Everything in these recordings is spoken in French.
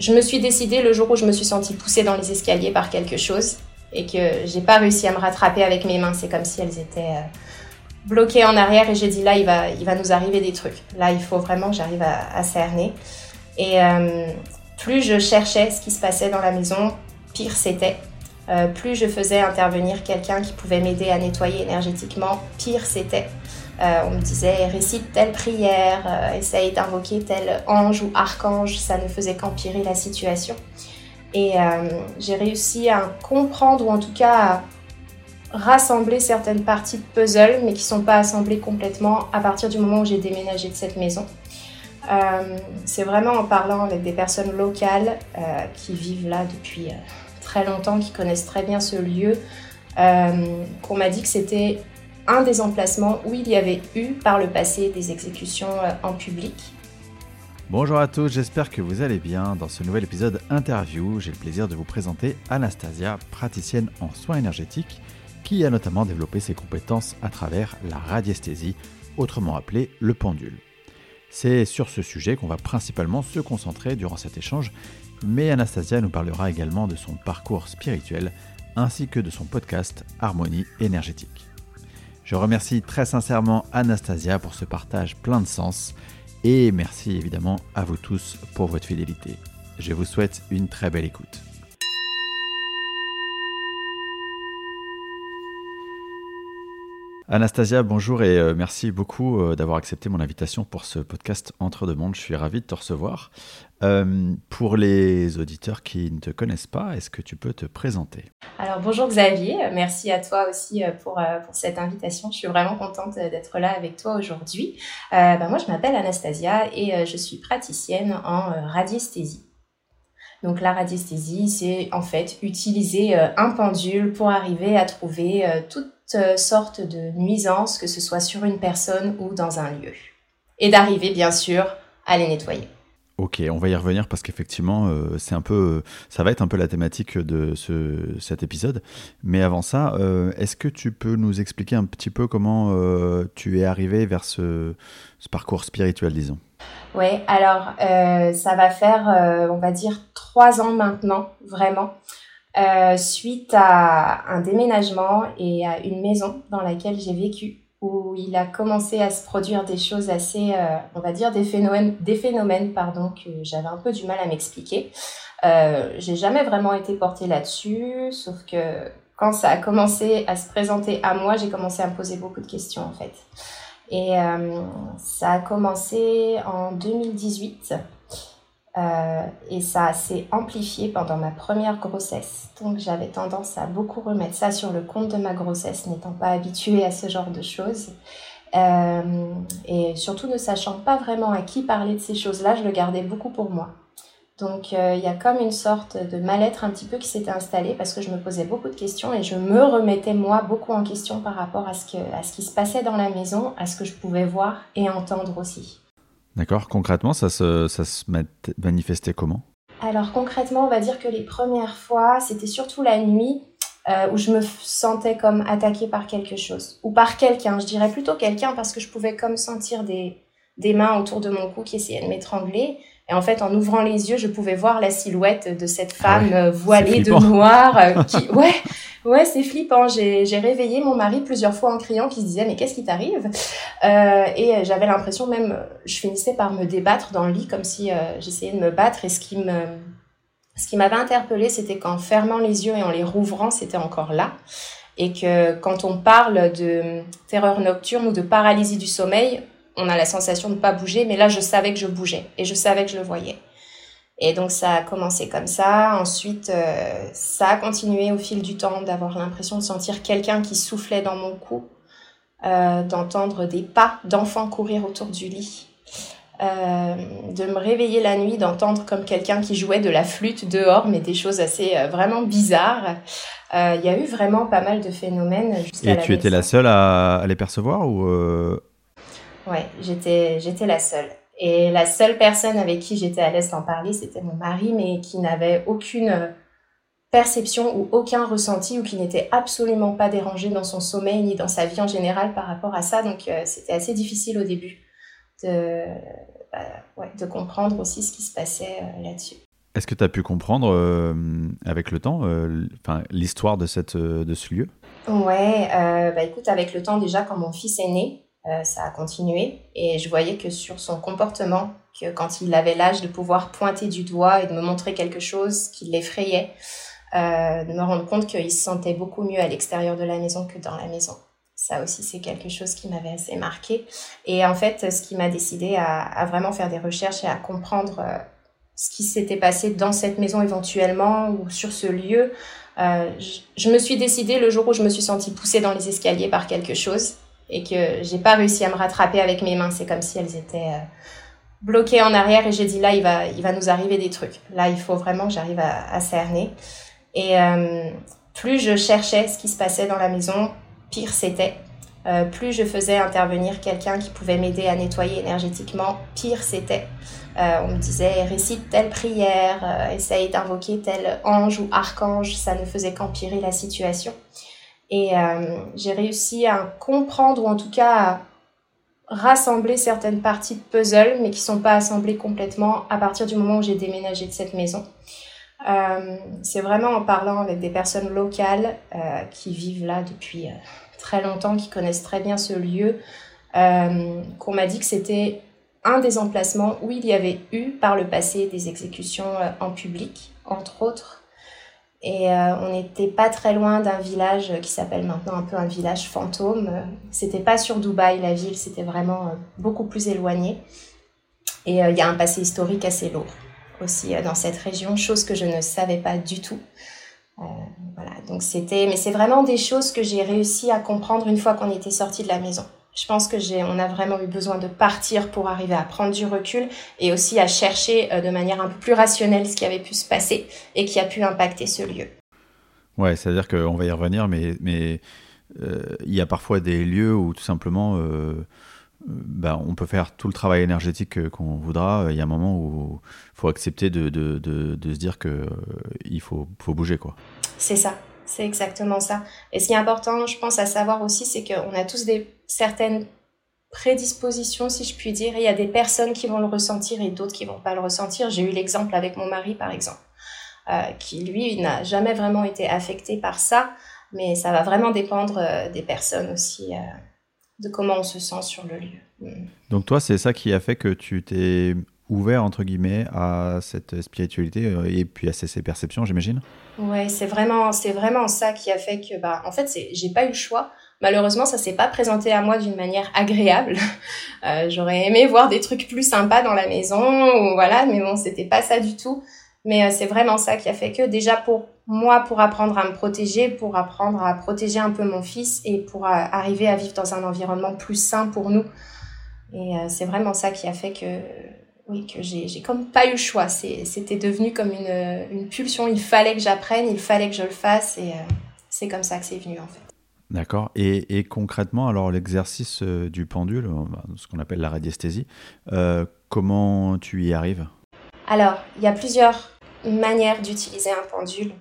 je me suis décidée le jour où je me suis sentie poussée dans les escaliers par quelque chose et que j'ai pas réussi à me rattraper avec mes mains. C'est comme si elles étaient euh, bloquées en arrière et j'ai dit là, il va, il va nous arriver des trucs. Là, il faut vraiment que j'arrive à, cerner. Et euh, plus je cherchais ce qui se passait dans la maison, pire c'était. Euh, plus je faisais intervenir quelqu'un qui pouvait m'aider à nettoyer énergétiquement, pire c'était. Euh, on me disait récite telle prière, euh, essaye d'invoquer tel ange ou archange, ça ne faisait qu'empirer la situation. Et j'ai réussi à comprendre, ou en tout cas à rassembler certaines parties de puzzle, mais qui ne sont pas assemblées complètement à partir du moment où j'ai déménagé de cette maison. c'est vraiment en parlant avec des personnes locales qui vivent là depuis très longtemps, qui connaissent très bien ce lieu, euh, qu'on m'a dit que c'était un des emplacements où il y avait eu par le passé des exécutions euh, en public. Bonjour à tous, j'espère que vous allez bien. Dans ce nouvel épisode interview, j'ai le plaisir de vous présenter Anastasia, praticienne en soins énergétiques, qui a notamment développé ses compétences à travers la radiesthésie, autrement appelée le pendule. C'est sur ce sujet qu'on va principalement se concentrer durant cet échange mais Anastasia nous parlera également de son parcours spirituel ainsi que de son podcast Harmonie énergétique. Je remercie très sincèrement Anastasia pour ce partage plein de sens et merci évidemment à vous tous pour votre fidélité. Je vous souhaite une très belle écoute. Anastasia, bonjour et euh, merci beaucoup euh, d'avoir accepté mon invitation pour ce podcast Entre deux mondes. Je suis ravi de te recevoir. Euh, pour les auditeurs qui ne te connaissent pas, est-ce que tu peux te présenter? Alors bonjour Xavier, merci à toi aussi pour, cette invitation. Je suis vraiment contente d'être là avec toi aujourd'hui. Ben, moi je m'appelle Anastasia et je suis praticienne en radiesthésie. Donc la radiesthésie, c'est en fait utiliser un pendule pour arriver à trouver toute euh, sorte de nuisance, que ce soit sur une personne ou dans un lieu. Et d'arriver, bien sûr, à les nettoyer. Ok, on va y revenir parce qu'effectivement, euh, c'est un peu, ça va être un peu la thématique de ce, cet épisode. Mais avant ça, euh, est-ce que tu peux nous expliquer un petit peu comment tu es arrivé vers ce, ce parcours spirituel, disons? Oui, alors ça va faire, on va dire, trois ans maintenant, vraiment. Euh, suite à un déménagement et à une maison dans laquelle j'ai vécu, où il a commencé à se produire des choses assez, euh, on va dire, des phénomènes, des phénomènes pardon, que j'avais un peu du mal à m'expliquer. Euh, j'ai jamais vraiment été portée là-dessus, sauf que quand ça a commencé à se présenter à moi, j'ai commencé à me poser beaucoup de questions en fait. Et euh, ça a commencé en 2018 euh, et ça s'est amplifié pendant ma première grossesse. Donc j'avais tendance à beaucoup remettre ça sur le compte de ma grossesse, n'étant pas habituée à ce genre de choses. Euh, et surtout ne sachant pas vraiment à qui parler de ces choses-là, je le gardais beaucoup pour moi. Donc euh, il y a comme une sorte de mal-être un petit peu qui s'était installé parce que je me posais beaucoup de questions et je me remettais moi beaucoup en question par rapport à ce, que, à ce qui se passait dans la maison, à ce que je pouvais voir et entendre aussi. D'accord. Concrètement, ça se, ça se manifestait comment? Alors concrètement, on va dire que les premières fois, c'était surtout la nuit euh, où je me sentais comme attaquée par quelque chose ou par quelqu'un. Je dirais plutôt quelqu'un parce que je pouvais comme sentir des, des mains autour de mon cou qui essayaient de m'étrangler. Et en fait, en ouvrant les yeux, je pouvais voir la silhouette de cette ah femme euh, voilée de noir. Euh, qui... Ouais, ouais, c'est flippant. J'ai réveillé mon mari plusieurs fois en criant, qui se disait mais qu'est-ce qui t'arrive? Euh, Et j'avais l'impression même, je finissais par me débattre dans le lit comme si j'essayais de me battre. Et ce qui me, ce qui m'avait interpellée, c'était qu'en fermant les yeux et en les rouvrant, c'était encore là. Et que quand on parle de terreur nocturne ou de paralysie du sommeil, on a la sensation de ne pas bouger, mais là, je savais que je bougeais et je savais que je le voyais. Et donc, ça a commencé comme ça. Ensuite, euh, ça a continué au fil du temps d'avoir l'impression de sentir quelqu'un qui soufflait dans mon cou, euh, d'entendre des pas d'enfants courir autour du lit, euh, de me réveiller la nuit, d'entendre comme quelqu'un qui jouait de la flûte dehors, mais des choses assez vraiment bizarres. Il y a eu vraiment pas mal de phénomènes. Et tu étais la seule à, à les percevoir ou Ouais, j'étais, j'étais la seule. Et la seule personne avec qui j'étais à l'aise d'en parler, c'était mon mari, mais qui n'avait aucune perception ou aucun ressenti ou qui n'était absolument pas dérangé dans son sommeil ni dans sa vie en général par rapport à ça. Donc euh, c'était assez difficile au début de, bah, ouais, de comprendre aussi ce qui se passait euh, là-dessus. Est-ce que tu as pu comprendre avec le temps l'histoire de, cette, de ce lieu? Ouais, bah écoute, avec le temps déjà, quand mon fils est né, ça a continué et je voyais que sur son comportement, que quand il avait l'âge de pouvoir pointer du doigt et de me montrer quelque chose qui l'effrayait, euh, de me rendre compte qu'il se sentait beaucoup mieux à l'extérieur de la maison que dans la maison. Ça aussi, c'est quelque chose qui m'avait assez marqué. Et en fait, ce qui m'a décidé à, vraiment faire des recherches et à comprendre euh, ce qui s'était passé dans cette maison éventuellement ou sur ce lieu, euh, je, me suis décidée le jour où je me suis sentie poussée dans les escaliers par quelque chose et que j'ai pas réussi à me rattraper avec mes mains. C'est comme si elles étaient bloquées en arrière et j'ai dit là, il va, il va nous arriver des trucs. Là, il faut vraiment que j'arrive à, cerner. Et euh, plus je cherchais ce qui se passait dans la maison, pire c'était. Euh, plus je faisais intervenir quelqu'un qui pouvait m'aider à nettoyer énergétiquement, pire c'était. Euh, on me disait récite telle prière, essaye d'invoquer tel ange ou archange, ça ne faisait qu'empirer la situation. Et j'ai réussi à comprendre, ou en tout cas à rassembler certaines parties de puzzle, mais qui ne sont pas assemblées complètement à partir du moment où j'ai déménagé de cette maison. Euh, c'est vraiment en parlant avec des personnes locales euh, qui vivent là depuis euh, très longtemps, qui connaissent très bien ce lieu, qu'on m'a dit que c'était un des emplacements où il y avait eu par le passé des exécutions en public, entre autres. Et on n'était pas très loin d'un village qui s'appelle maintenant un peu un village fantôme. C'était pas sur Dubaï, la ville, c'était vraiment beaucoup plus éloigné. Et il y a un passé historique assez lourd aussi euh, dans cette région, chose que je ne savais pas du tout. Euh, voilà, donc c'était, mais c'est vraiment des choses que j'ai réussi à comprendre une fois qu'on était sorti de la maison. Je pense que j'ai, on a vraiment eu besoin de partir pour arriver à prendre du recul et aussi à chercher euh, de manière un peu plus rationnelle ce qui avait pu se passer et qui a pu impacter ce lieu. Ouais, c'est-à-dire qu'on va y revenir, mais mais il y a parfois des lieux où tout simplement bah, on peut faire tout le travail énergétique euh, qu'on voudra. Il y a un moment où il faut accepter de, se dire qu'il euh, il faut, bouger. quoi. C'est ça, c'est exactement ça. Et ce qui est important, je pense, à savoir aussi, c'est qu'on a tous des, certaines prédispositions, si je puis dire. il y a des personnes qui vont le ressentir et d'autres qui vont pas le ressentir. J'ai eu l'exemple avec mon mari, par exemple, euh, qui, lui, n'a jamais vraiment été affecté par ça. Mais ça va vraiment dépendre des personnes aussi de comment on se sent sur le lieu. Mm. Donc toi, c'est ça qui a fait que tu t'es ouvert entre guillemets à cette spiritualité euh, et puis à ces, perceptions, j'imagine. Ouais, c'est vraiment, c'est vraiment ça qui a fait que, bah, en fait, j'ai pas eu le choix. Malheureusement, ça s'est pas présenté à moi d'une manière agréable. Euh, j'aurais aimé voir des trucs plus sympas dans la maison, ou voilà, mais bon, c'était pas ça du tout. Mais euh, c'est vraiment ça qui a fait que déjà pour moi, pour apprendre à me protéger, pour apprendre à protéger un peu mon fils et pour arriver à vivre dans un environnement plus sain pour nous. Et c'est vraiment ça qui a fait que, oui, que j'ai comme pas eu le choix. C'était devenu comme une, une, pulsion. Il fallait que j'apprenne, il fallait que je le fasse et c'est comme ça que c'est venu en fait. D'accord. Et, et, concrètement, alors l'exercice du pendule, ce qu'on appelle la radiesthésie, comment tu y arrives? Alors, il y a plusieurs manières d'utiliser un pendule.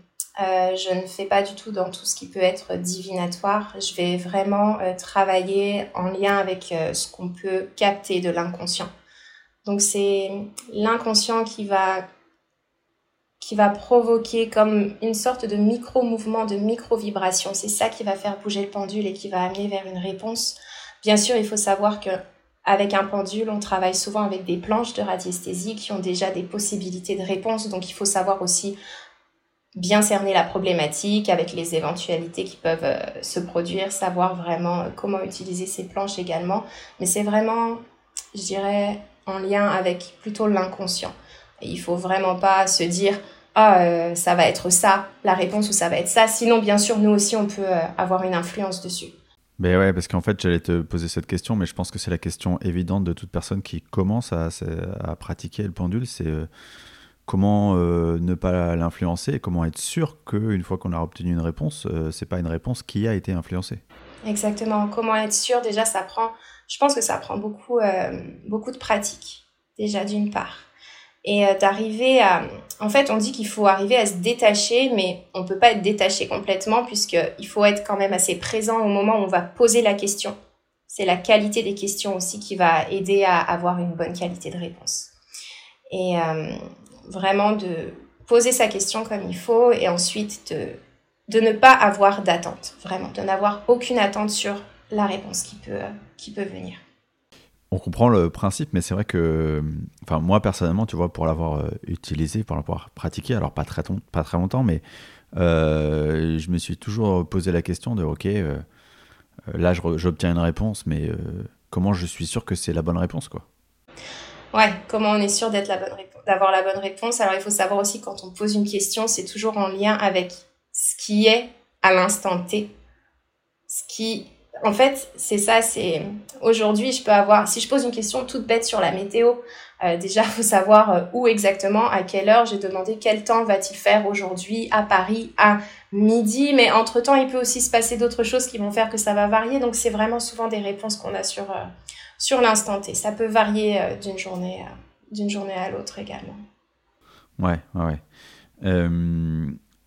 Euh, je ne fais pas du tout dans tout ce qui peut être divinatoire. Je vais vraiment euh, travailler en lien avec euh, ce qu'on peut capter de l'inconscient. Donc c'est l'inconscient qui va qui va provoquer comme une sorte de micro-mouvement, de micro-vibration. C'est ça qui va faire bouger le pendule et qui va amener vers une réponse. Bien sûr, il faut savoir que avec un pendule, on travaille souvent avec des planches de radiesthésie qui ont déjà des possibilités de réponse. Donc il faut savoir aussi bien cerner la problématique avec les éventualités qui peuvent euh, se produire, savoir vraiment euh, comment utiliser ces planches également. Mais c'est vraiment, je dirais, en lien avec plutôt l'inconscient. Il faut vraiment pas se dire ah euh, ça va être ça la réponse ou ça va être ça. Sinon bien sûr nous aussi on peut avoir une influence dessus. Ben ouais, parce qu'en fait, j'allais te poser cette question, mais je pense que c'est la question évidente de toute personne qui commence à, pratiquer le pendule, c'est euh, comment euh, ne pas l'influencer et comment être sûr qu'une fois qu'on a obtenu une réponse, euh, c'est pas une réponse qui a été influencée. Exactement. Comment être sûr Déjà, ça prend. Je pense que ça prend beaucoup, beaucoup de pratique. Déjà, d'une part et euh, d'arriver à... En fait, on dit qu'il faut arriver à se détacher, mais on ne peut pas être détaché complètement puisqu'il faut être quand même assez présent au moment où on va poser la question. C'est la qualité des questions aussi qui va aider à avoir une bonne qualité de réponse. Et euh, vraiment de poser sa question comme il faut et ensuite de, de ne pas avoir d'attente, vraiment, de n'avoir aucune attente sur la réponse qui peut, qui peut venir. On comprend le principe, mais c'est vrai que, enfin, moi personnellement, tu vois, pour l'avoir euh, utilisé, pour l'avoir pratiqué, alors pas très, pas très longtemps, mais euh, je me suis toujours posé la question de, ok, euh, là j'obtiens une réponse, mais comment je suis sûr que c'est la bonne réponse, quoi? Ouais, comment on est sûr d'être la bonne d'avoir la bonne réponse? Alors il faut savoir aussi quand on pose une question, c'est toujours en lien avec ce qui est à l'instant T, ce qui en fait, c'est ça, c'est aujourd'hui, je peux avoir, si je pose une question toute bête sur la météo, euh, déjà, faut savoir euh, où exactement, à quelle heure. J'ai demandé quel temps va-t-il faire aujourd'hui à Paris à midi, mais entre-temps, il peut aussi se passer d'autres choses qui vont faire que ça va varier. Donc, c'est vraiment souvent des réponses qu'on a sur, euh, sur l'instant T. Ça peut varier d'une journée, journée à l'autre également. Ouais, ouais.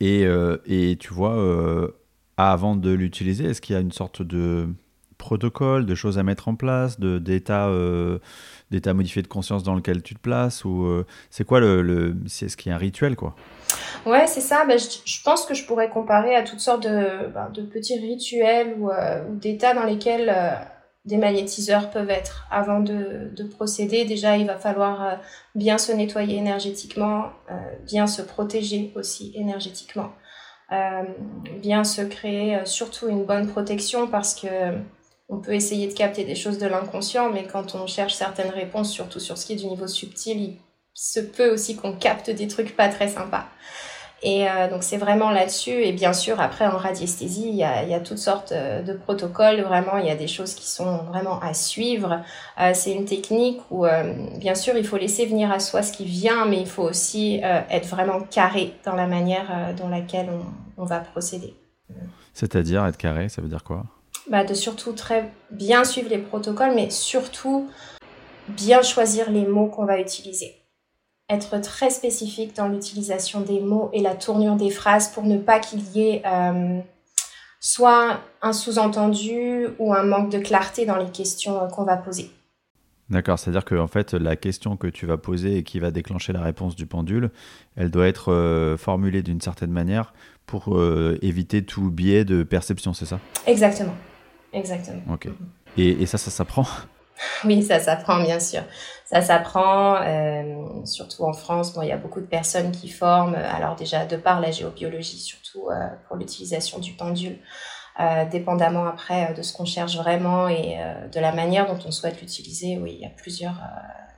Et, et tu vois avant de l'utiliser Est-ce qu'il y a une sorte de protocole, de choses à mettre en place, d'état euh, modifié de conscience dans lequel tu te places ou euh, c'est quoi le, c'est ce qui est un rituel quoi? Ouais, c'est ça. Ben, je, pense que je pourrais comparer à toutes sortes de, ben, de petits rituels ou, euh, d'états dans lesquels des magnétiseurs peuvent être. Avant de, de, procéder, déjà, il va falloir bien se nettoyer énergétiquement, bien se protéger aussi énergétiquement. Euh, bien se créer euh, surtout une bonne protection parce que on peut essayer de capter des choses de l'inconscient, mais quand on cherche certaines réponses, surtout sur ce qui est du niveau subtil, il se peut aussi qu'on capte des trucs pas très sympas. Et euh, donc c'est vraiment là-dessus. Et bien sûr, après en radiesthésie, il y a, il y a toutes sortes euh, de protocoles. Vraiment, il y a des choses qui sont vraiment à suivre. Euh, c'est une technique où, euh, bien sûr, il faut laisser venir à soi ce qui vient, mais il faut aussi être vraiment carré dans la manière dans laquelle on, on va procéder. C'est-à-dire être carré, ça veut dire quoi? Bah, De surtout très bien suivre les protocoles, mais surtout bien choisir les mots qu'on va utiliser être très spécifique dans l'utilisation des mots et la tournure des phrases pour ne pas qu'il y ait euh, soit un sous-entendu ou un manque de clarté dans les questions euh, qu'on va poser. D'accord, c'est-à-dire que en fait, la question que tu vas poser et qui va déclencher la réponse du pendule, elle doit être euh, formulée d'une certaine manière pour éviter tout biais de perception, c'est ça? Exactement, exactement. Ok. Et, et ça, ça s'apprend? Oui, ça s'apprend bien sûr. Ça s'apprend, euh, surtout en France. Bon, il y a beaucoup de personnes qui forment. Alors déjà, de par la géobiologie, surtout euh, pour l'utilisation du pendule, euh, dépendamment après de ce qu'on cherche vraiment et de la manière dont on souhaite l'utiliser. Oui, il y a plusieurs.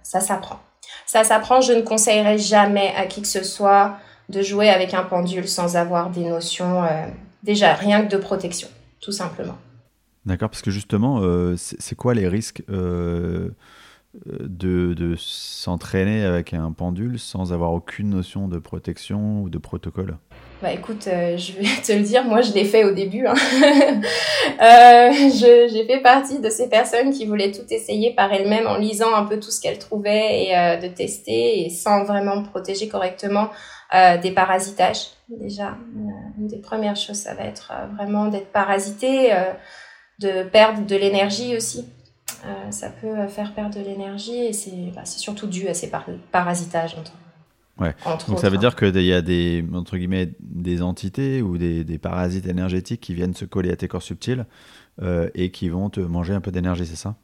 ça s'apprend. Ça s'apprend. Je ne conseillerais jamais à qui que ce soit de jouer avec un pendule sans avoir des notions déjà rien que de protection, tout simplement. D'accord, parce que justement, euh, c'est quoi les risques euh, de, de s'entraîner avec un pendule sans avoir aucune notion de protection ou de protocole? Bah écoute, euh, je vais te le dire, moi je l'ai fait au début. Hein. J'ai fait partie de ces personnes qui voulaient tout essayer par elles-mêmes en lisant un peu tout ce qu'elles trouvaient et de tester sans vraiment protéger correctement des parasitages. Déjà, une des premières choses, ça va être vraiment d'être parasité de perdre de l'énergie aussi. Euh, ça peut faire perdre de l'énergie et c'est bah, surtout dû à ces parasitages. Ouais. Donc ça veut dire qu'il y a des, entre guillemets, des entités ou des, des, parasites énergétiques qui viennent se coller à tes corps subtils euh, et qui vont te manger un peu d'énergie, c'est ça?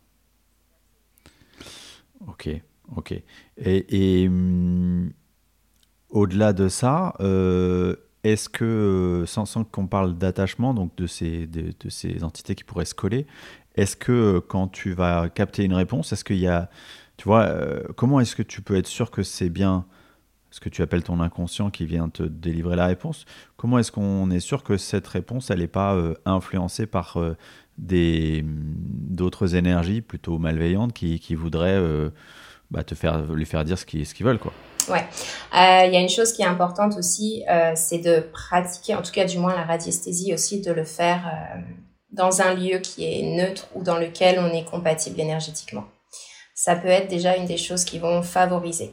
Ok, ok. Et, et hum, au-delà de ça, euh, est-ce que, euh, sans, qu'on parle d'attachement, donc de ces, entités qui pourraient se coller, est-ce que euh, quand tu vas capter une réponse, est-ce qu'il y a, tu vois, euh, comment est-ce que tu peux être sûr que c'est bien ce que tu appelles ton inconscient qui vient te délivrer la réponse? Comment est-ce qu'on est sûr que cette réponse, elle n'est pas influencée par des, d'autres énergies plutôt malveillantes qui, voudraient bah, te faire, lui faire dire ce qu'ils, ce qu'ils veulent, quoi? Ouais. Euh, il y a une chose qui est importante aussi, euh, c'est de pratiquer, en tout cas du moins la radiesthésie aussi, de le faire euh, dans un lieu qui est neutre ou dans lequel on est compatible énergétiquement. Ça peut être déjà une des choses qui vont favoriser.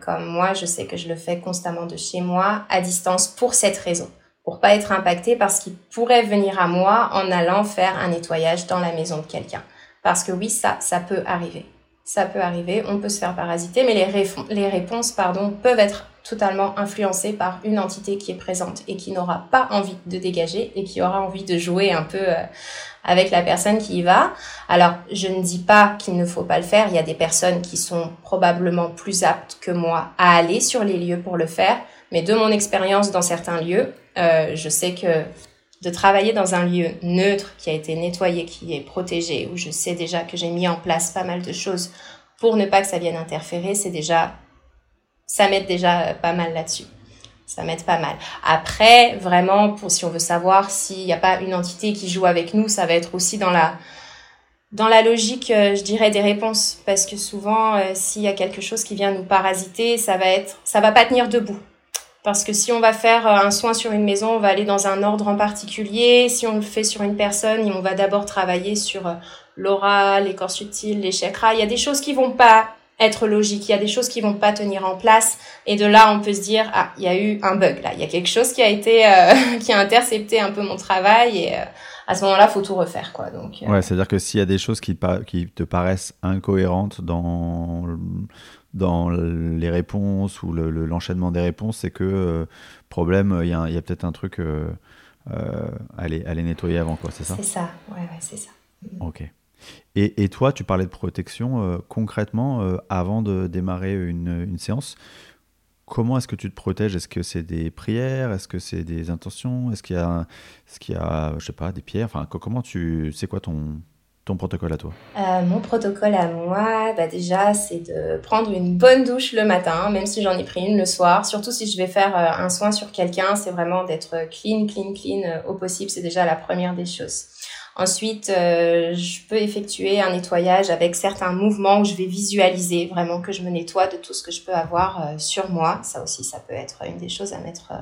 comme moi, je sais que je le fais constamment de chez moi, à distance, pour cette raison. Pour pas être impacté par ce qui pourrait venir à moi en allant faire un nettoyage dans la maison de quelqu'un. Parce que oui, ça, ça peut arriver. Ça peut arriver, on peut se faire parasiter, mais les, réponses pardon, peuvent être totalement influencées par une entité qui est présente et qui n'aura pas envie de dégager et qui aura envie de jouer un peu euh, avec la personne qui y va. Alors, je ne dis pas qu'il ne faut pas le faire, il y a des personnes qui sont probablement plus aptes que moi à aller sur les lieux pour le faire, mais de mon expérience dans certains lieux, euh, je sais que de travailler dans un lieu neutre qui a été nettoyé, qui est protégé, où je sais déjà que j'ai mis en place pas mal de choses pour ne pas que ça vienne interférer, c'est déjà, ça m'aide déjà pas mal là-dessus. Ça m'aide pas mal. Après, vraiment, pour si on veut savoir s'il n'y a pas une entité qui joue avec nous, ça va être aussi dans la, dans la logique, euh, je dirais, des réponses. Parce que souvent, euh, s'il y a quelque chose qui vient nous parasiter, ça va être, ça va pas tenir debout. Parce que si on va faire euh, un soin sur une maison, on va aller dans un ordre en particulier. Si on le fait sur une personne, on va d'abord travailler sur euh, l'aura, les corps subtils, les chakras. Il y a des choses qui vont pas être logiques. Il y a des choses qui vont pas tenir en place. Et de là, on peut se dire, ah, il y a eu un bug là. Il y a quelque chose qui a été, euh, qui a intercepté un peu mon travail et à ce moment-là, faut tout refaire, quoi. Donc. Ouais, c'est-à-dire que s'il y a des choses qui, qui te paraissent incohérentes dans dans les réponses ou l'enchaînement des réponses, c'est que, euh, problème, il y a, peut-être un truc euh, euh, à, les, nettoyer avant, quoi, c'est ça? C'est ça, ouais, ouais c'est ça. Ok. Et, toi, tu parlais de protection concrètement avant de démarrer une, séance. Comment est-ce que tu te protèges? Est-ce que c'est des prières? Est-ce que c'est des intentions? Est-ce qu'il y a, est-ce qu'il y a, je sais pas, des pierres? Enfin, comment tu, c'est quoi ton, ton protocole à toi euh, Mon protocole à moi, bah déjà, c'est de prendre une bonne douche le matin, même si j'en ai pris une le soir. Surtout si je vais faire euh, un soin sur quelqu'un, c'est vraiment d'être clean, clean, clean euh, au possible. C'est déjà la première des choses. Ensuite, je peux effectuer un nettoyage avec certains mouvements où je vais visualiser vraiment que je me nettoie de tout ce que je peux avoir sur moi. Ça aussi, ça peut être une des choses à mettre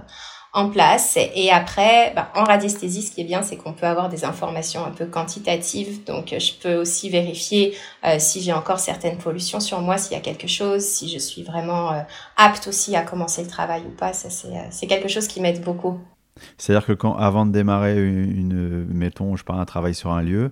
en place. Et après, bah, en radiesthésie, ce qui est bien, c'est qu'on peut avoir des informations un peu quantitatives. Donc, je peux aussi vérifier euh, si j'ai encore certaines pollutions sur moi, s'il y a quelque chose, si je suis vraiment euh, apte aussi à commencer le travail ou pas. Ça, c'est, euh, quelque chose qui m'aide beaucoup. C'est-à-dire que quand, avant de démarrer une, mettons, je parle un travail sur un lieu,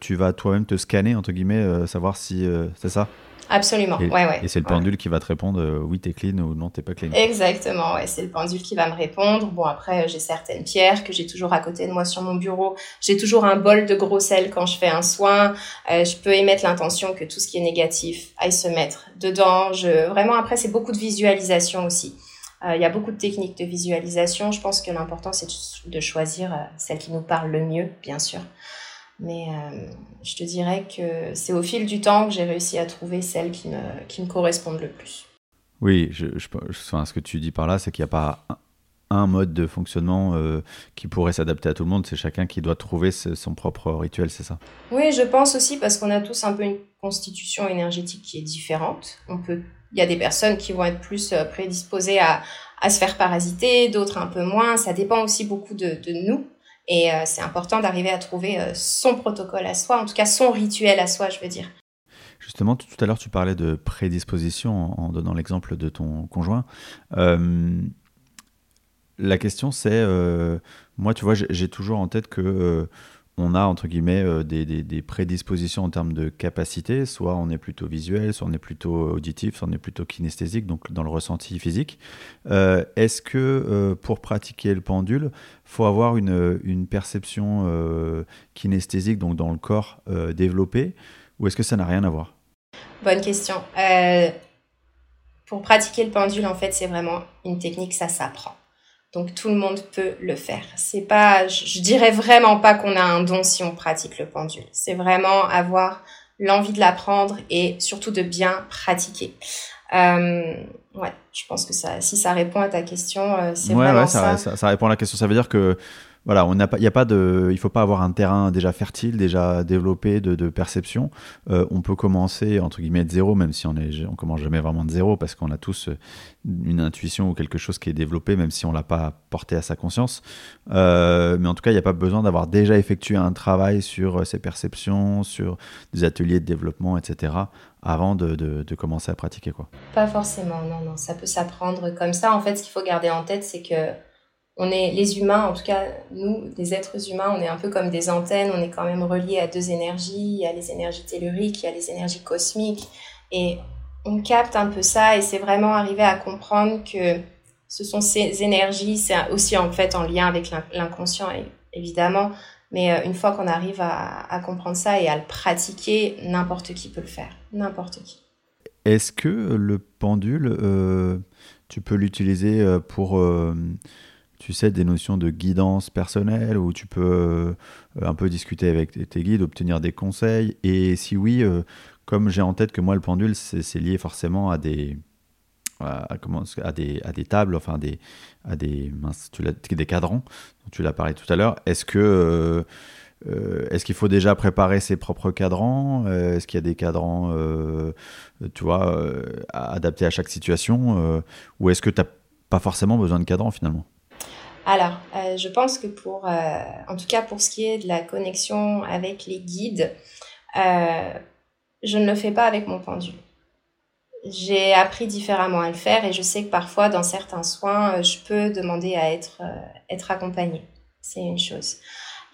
tu vas toi-même te scanner, entre guillemets, savoir si c'est ça? Absolument, et, ouais, ouais. Et c'est le pendule qui va te répondre euh, oui, t'es clean ou non, t'es pas clean. Exactement, ouais, c'est le pendule qui va me répondre. Bon, après, j'ai certaines pierres que j'ai toujours à côté de moi sur mon bureau. J'ai toujours un bol de gros sel quand je fais un soin. Euh, je peux émettre l'intention que tout ce qui est négatif aille se mettre dedans. Je, vraiment, après, c'est beaucoup de visualisation aussi. Euh, il y a beaucoup de techniques de visualisation. Je pense que l'important, c'est de choisir celle qui nous parle le mieux, bien sûr. Mais euh, je te dirais que c'est au fil du temps que j'ai réussi à trouver celles qui me, qui me correspondent le plus. Oui, je, je, ce que tu dis par là, c'est qu'il n'y a pas un, mode de fonctionnement euh, qui pourrait s'adapter à tout le monde. C'est chacun qui doit trouver son propre rituel, c'est ça? Oui, je pense aussi parce qu'on a tous un peu une constitution énergétique qui est différente. On peut, il y a des personnes qui vont être plus euh, prédisposées à, à se faire parasiter, d'autres un peu moins. Ça dépend aussi beaucoup de, de nous. Et euh, c'est important d'arriver à trouver euh, son protocole à soi, en tout cas son rituel à soi, je veux dire. Justement, tout à l'heure, tu parlais de prédisposition en, donnant l'exemple de ton conjoint. Euh, la question, c'est, moi, tu vois, j'ai toujours en tête que on a entre guillemets euh, des, prédispositions en termes de capacité, soit on est plutôt visuel, soit on est plutôt auditif, soit on est plutôt kinesthésique, donc dans le ressenti physique. Euh, est-ce que euh, pour pratiquer le pendule, faut avoir une, perception kinesthésique, donc dans le corps développé, ou est-ce que ça n'a rien à voir? Bonne question. pour pratiquer le pendule, en fait, c'est vraiment une technique, ça s'apprend. Donc tout le monde peut le faire. C'est pas, je, dirais vraiment pas qu'on a un don si on pratique le pendule. C'est vraiment avoir l'envie de l'apprendre et surtout de bien pratiquer. Euh, ouais, je pense que ça, si ça répond à ta question, euh, c'est vraiment ça. ça. ça. répond à la question. Ça veut dire que voilà, on n'a pas, il a pas de, il faut pas avoir un terrain déjà fertile, déjà développé de, perception. Euh, on peut commencer entre guillemets de zéro, même si on est, on commence jamais vraiment de zéro parce qu'on a tous euh, une intuition ou quelque chose qui est développé, même si on l'a pas porté à sa conscience. Euh, mais en tout cas, il n'y a pas besoin d'avoir déjà effectué un travail sur ses perceptions, sur des ateliers de développement, etc. avant de, de commencer à pratiquer quoi. Pas forcément, non, non, ça peut s'apprendre comme ça. En fait, ce qu'il faut garder en tête, c'est que on est les humains, en tout cas nous, les êtres humains, on est un peu comme des antennes, on est quand même reliés à deux énergies, il y a les énergies telluriques, il y a les énergies cosmiques, et on capte un peu ça, et c'est vraiment arriver à comprendre que ce sont ces énergies, c'est aussi en fait en lien avec l'inconscient évidemment, mais euh, une fois qu'on arrive à, comprendre ça et à le pratiquer, n'importe qui peut le faire, n'importe qui. Est-ce que le pendule, euh, tu peux l'utiliser euh, pour tu sais, des notions de guidance personnelle où tu peux euh, un peu discuter avec tes guides, obtenir des conseils Et si oui, euh, comme j'ai en tête que moi, le pendule, c'est lié forcément à des, à, à, des, à des tables, enfin des, à des, tu cadrans, dont tu l'as parlé tout à l'heure. Est-ce que. Euh, est-ce qu'il faut déjà préparer ses propres cadrans? Est-ce qu'il y a des cadrans, tu vois, adaptés à chaque situation? Ou est-ce que tu n'as pas forcément besoin de cadrans finalement? Alors, euh, je pense que pour, euh, en tout cas pour ce qui est de la connexion avec les guides, euh, je ne le fais pas avec mon pendule. J'ai appris différemment à le faire et je sais que parfois dans certains soins, je peux demander à être, être accompagnée. C'est une chose.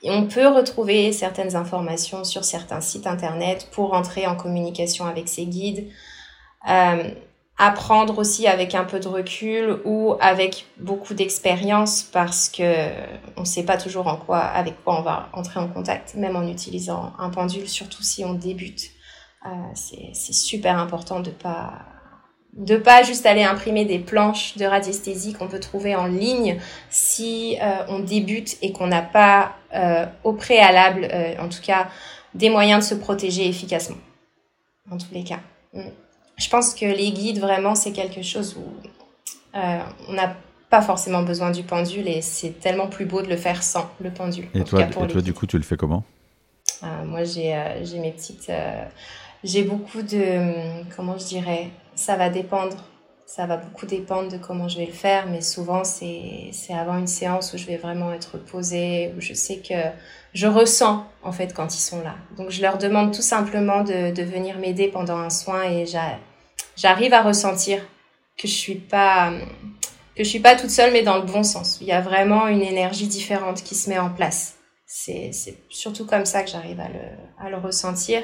On peut retrouver certaines informations sur certains sites internet pour entrer en communication avec ces guides apprendre aussi avec un peu de recul ou avec beaucoup d'expérience parce que on ne sait pas toujours en quoi, avec quoi on va entrer en contact, même en utilisant un pendule, surtout si on débute. Euh, c'est super important de pas de pas juste aller imprimer des planches de radiesthésie qu'on peut trouver en ligne si euh, on débute et qu'on n'a pas euh, au préalable, en tout cas, des moyens de se protéger efficacement. En tous les cas. Mm je pense que les guides, vraiment, c'est quelque chose où euh, on n'a pas forcément besoin du pendule et c'est tellement plus beau de le faire sans le pendule. Et toi, toi du coup, tu le fais comment? Euh, Moi, j'ai euh, j'ai mes petites. j'ai beaucoup de. Comment je dirais Ça va dépendre. Ça va beaucoup dépendre de comment je vais le faire, mais souvent, c'est avant une séance où je vais vraiment être posée, où je sais que je ressens en fait quand ils sont là. Donc je leur demande tout simplement de, de venir m'aider pendant un soin et j'arrive à ressentir que je suis pas que je suis pas toute seule mais dans le bon sens. Il y a vraiment une énergie différente qui se met en place. C'est surtout comme ça que j'arrive à le, à le ressentir.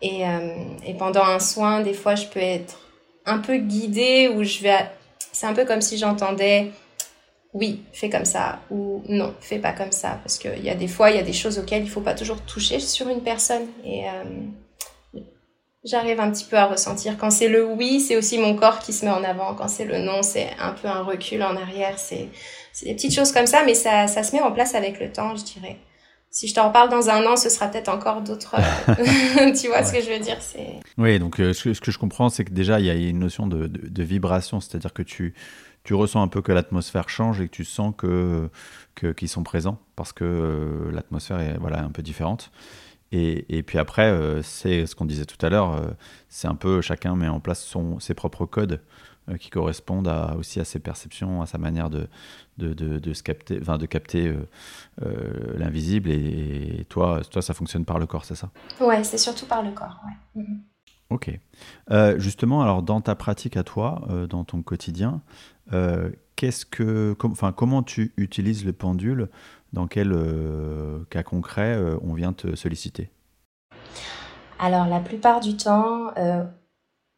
Et, euh, et pendant un soin, des fois, je peux être un peu guidée ou je vais... C'est un peu comme si j'entendais oui, fais comme ça ou non, fais pas comme ça. Parce qu'il y a des fois, il y a des choses auxquelles il faut pas toujours toucher sur une personne. Et euh, j'arrive un petit peu à ressentir. Quand c'est le oui, c'est aussi mon corps qui se met en avant. Quand c'est le non, c'est un peu un recul en arrière. C'est des petites choses comme ça, mais ça, ça se met en place avec le temps, je dirais. Si je t'en parle dans un an, ce sera peut-être encore d'autres. Euh, tu vois ce que je veux dire c'est... Oui, donc euh, ce, que, je comprends, c'est que déjà, il y a une notion de, de vibration, c'est-à-dire que tu, tu ressens un peu que l'atmosphère change et que tu sens que qu'ils sont présents parce que euh, l'atmosphère est voilà un peu différente. Et, et puis après, euh, c'est ce qu'on disait tout à l'heure, euh, c'est un peu chacun met en place son, ses propres codes qui correspondent à, aussi à ses perceptions, à sa manière de, de, de, se capter, de capter l'invisible. Et, toi, toi, ça fonctionne par le corps, c'est ça? Ouais, c'est surtout par le corps. Ouais. Mhm. Ok. justement, alors dans ta pratique à toi, dans ton quotidien, euh, qu'est-ce que, enfin, comment tu utilises le pendule Dans quel euh, cas concret euh, on vient te solliciter? Alors, la plupart du temps,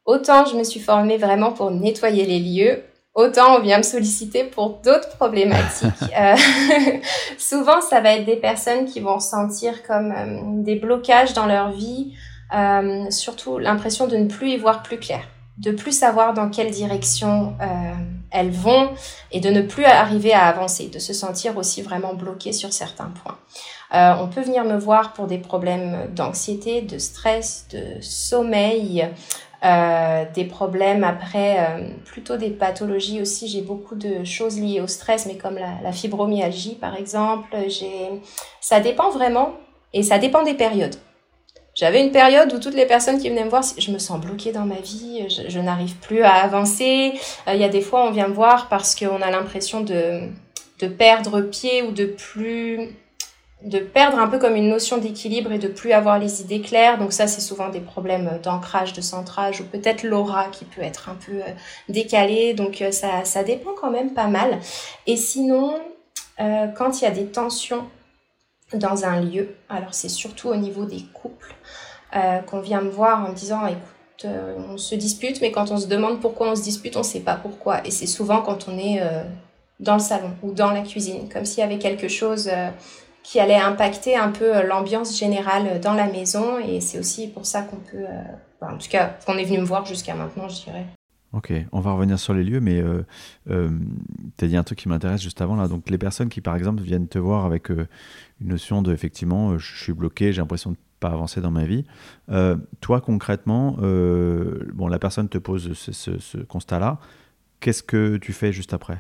autant je me suis formée vraiment pour nettoyer les lieux, autant on vient me solliciter pour d'autres problématiques. souvent, ça va être des personnes qui vont sentir comme des blocages dans leur vie, surtout l'impression de ne plus y voir plus clair de plus savoir dans quelle direction euh, elles vont et de ne plus arriver à avancer, de se sentir aussi vraiment bloqué sur certains points. Euh, on peut venir me voir pour des problèmes d'anxiété, de stress, de sommeil, euh, des problèmes après, euh, plutôt des pathologies aussi. J'ai beaucoup de choses liées au stress, mais comme la, fibromyalgie par exemple. J'ai, ça dépend vraiment et ça dépend des périodes. J'avais une période où toutes les personnes qui venaient me voir, je me sens bloquée dans ma vie, je, n'arrive plus à avancer. Euh, il y a des fois, on vient me voir parce qu'on a l'impression de, de perdre pied ou de plus de perdre un peu comme une notion d'équilibre et de plus avoir les idées claires. Donc ça, c'est souvent des problèmes d'ancrage, de centrage ou peut-être l'aura qui peut être un peu euh, décalée. Donc euh, ça, ça dépend quand même pas mal. Et sinon, quand il y a des tensions dans un lieu, alors c'est surtout au niveau des couples, euh, qu'on vient me voir en me disant écoute, euh, on se dispute, mais quand on se demande pourquoi on se dispute, on ne sait pas pourquoi. Et c'est souvent quand on est dans le salon ou dans la cuisine, comme s'il y avait quelque chose qui allait impacter un peu l'ambiance générale dans la maison. Et c'est aussi pour ça qu'on peut, en tout cas, qu'on est venu me voir jusqu'à maintenant, je dirais. Ok, on va revenir sur les lieux, mais euh, euh, tu as dit un truc qui m'intéresse juste avant là. Donc les personnes qui par exemple viennent te voir avec euh, une notion de effectivement je suis bloqué, j'ai l'impression de pas avancer dans ma vie. toi concrètement, bon la personne te pose ce, constat-là. Qu'est-ce que tu fais juste après?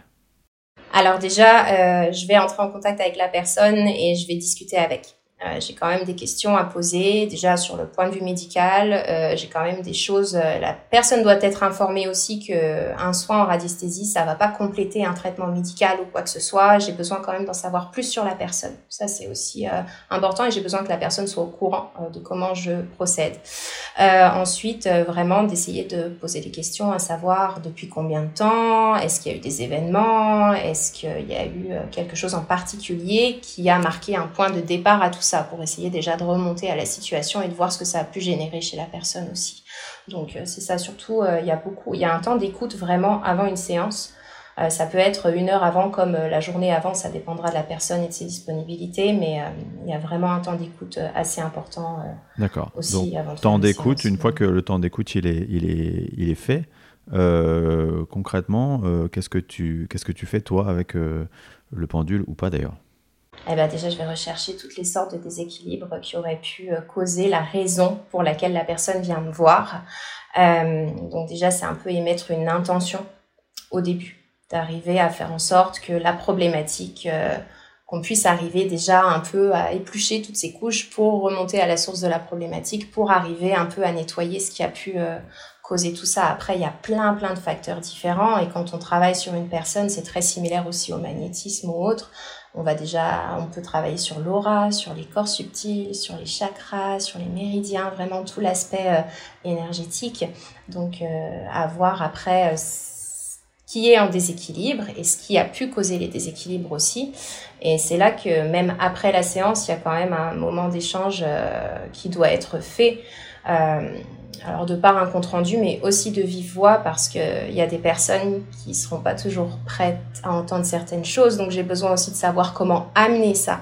Alors déjà, je vais entrer en contact avec la personne et je vais discuter avec. Euh, j'ai quand même des questions à poser. Déjà sur le point de vue médical, euh, j'ai quand même des choses. Euh, la personne doit être informée aussi que un soin en radiesthésie, ça va pas compléter un traitement médical ou quoi que ce soit. J'ai besoin quand même d'en savoir plus sur la personne. Ça c'est aussi important et j'ai besoin que la personne soit au courant de comment je procède. ensuite, vraiment d'essayer de poser des questions à savoir depuis combien de temps, est-ce qu'il y a eu des événements, est-ce qu'il y a eu quelque chose en particulier qui a marqué un point de départ à tout ça pour essayer déjà de remonter à la situation et de voir ce que ça a pu générer chez la personne aussi. Donc euh, c'est ça surtout, euh, il y a beaucoup, il y a un temps d'écoute vraiment avant une séance. Euh, ça peut être une heure avant comme la journée avant, ça dépendra de la personne et de ses disponibilités, mais il y a vraiment un temps d'écoute assez important. D'accord. Aussi Donc, temps d'écoute, une fois que le temps d'écoute il est, il est, il est fait, concrètement, qu'est-ce que tu, qu'est-ce que tu fais toi avec le pendule ou pas d'ailleurs? Eh ben déjà, je vais rechercher toutes les sortes de déséquilibres qui auraient pu euh, causer la raison pour laquelle la personne vient me voir. Euh, donc déjà, c'est un peu émettre une intention au début, d'arriver à faire en sorte que la problématique, euh, qu'on puisse arriver déjà un peu à éplucher toutes ces couches pour remonter à la source de la problématique, pour arriver un peu à nettoyer ce qui a pu causer tout ça. Après, il y a plein, plein de facteurs différents et quand on travaille sur une personne, c'est très similaire aussi au magnétisme ou autre. On va déjà, on peut travailler sur l'aura, sur les corps subtils, sur les chakras, sur les méridiens, vraiment tout l'aspect euh, énergétique. Donc, euh, à voir après euh, qui est en déséquilibre et ce qui a pu causer les déséquilibres aussi. Et c'est là que même après la séance, il y a quand même un moment d'échange qui doit être fait alors de par un compte rendu, mais aussi de vive voix parce qu'il y a des personnes qui seront pas toujours prêtes à entendre certaines choses. Donc j'ai besoin aussi de savoir comment amener ça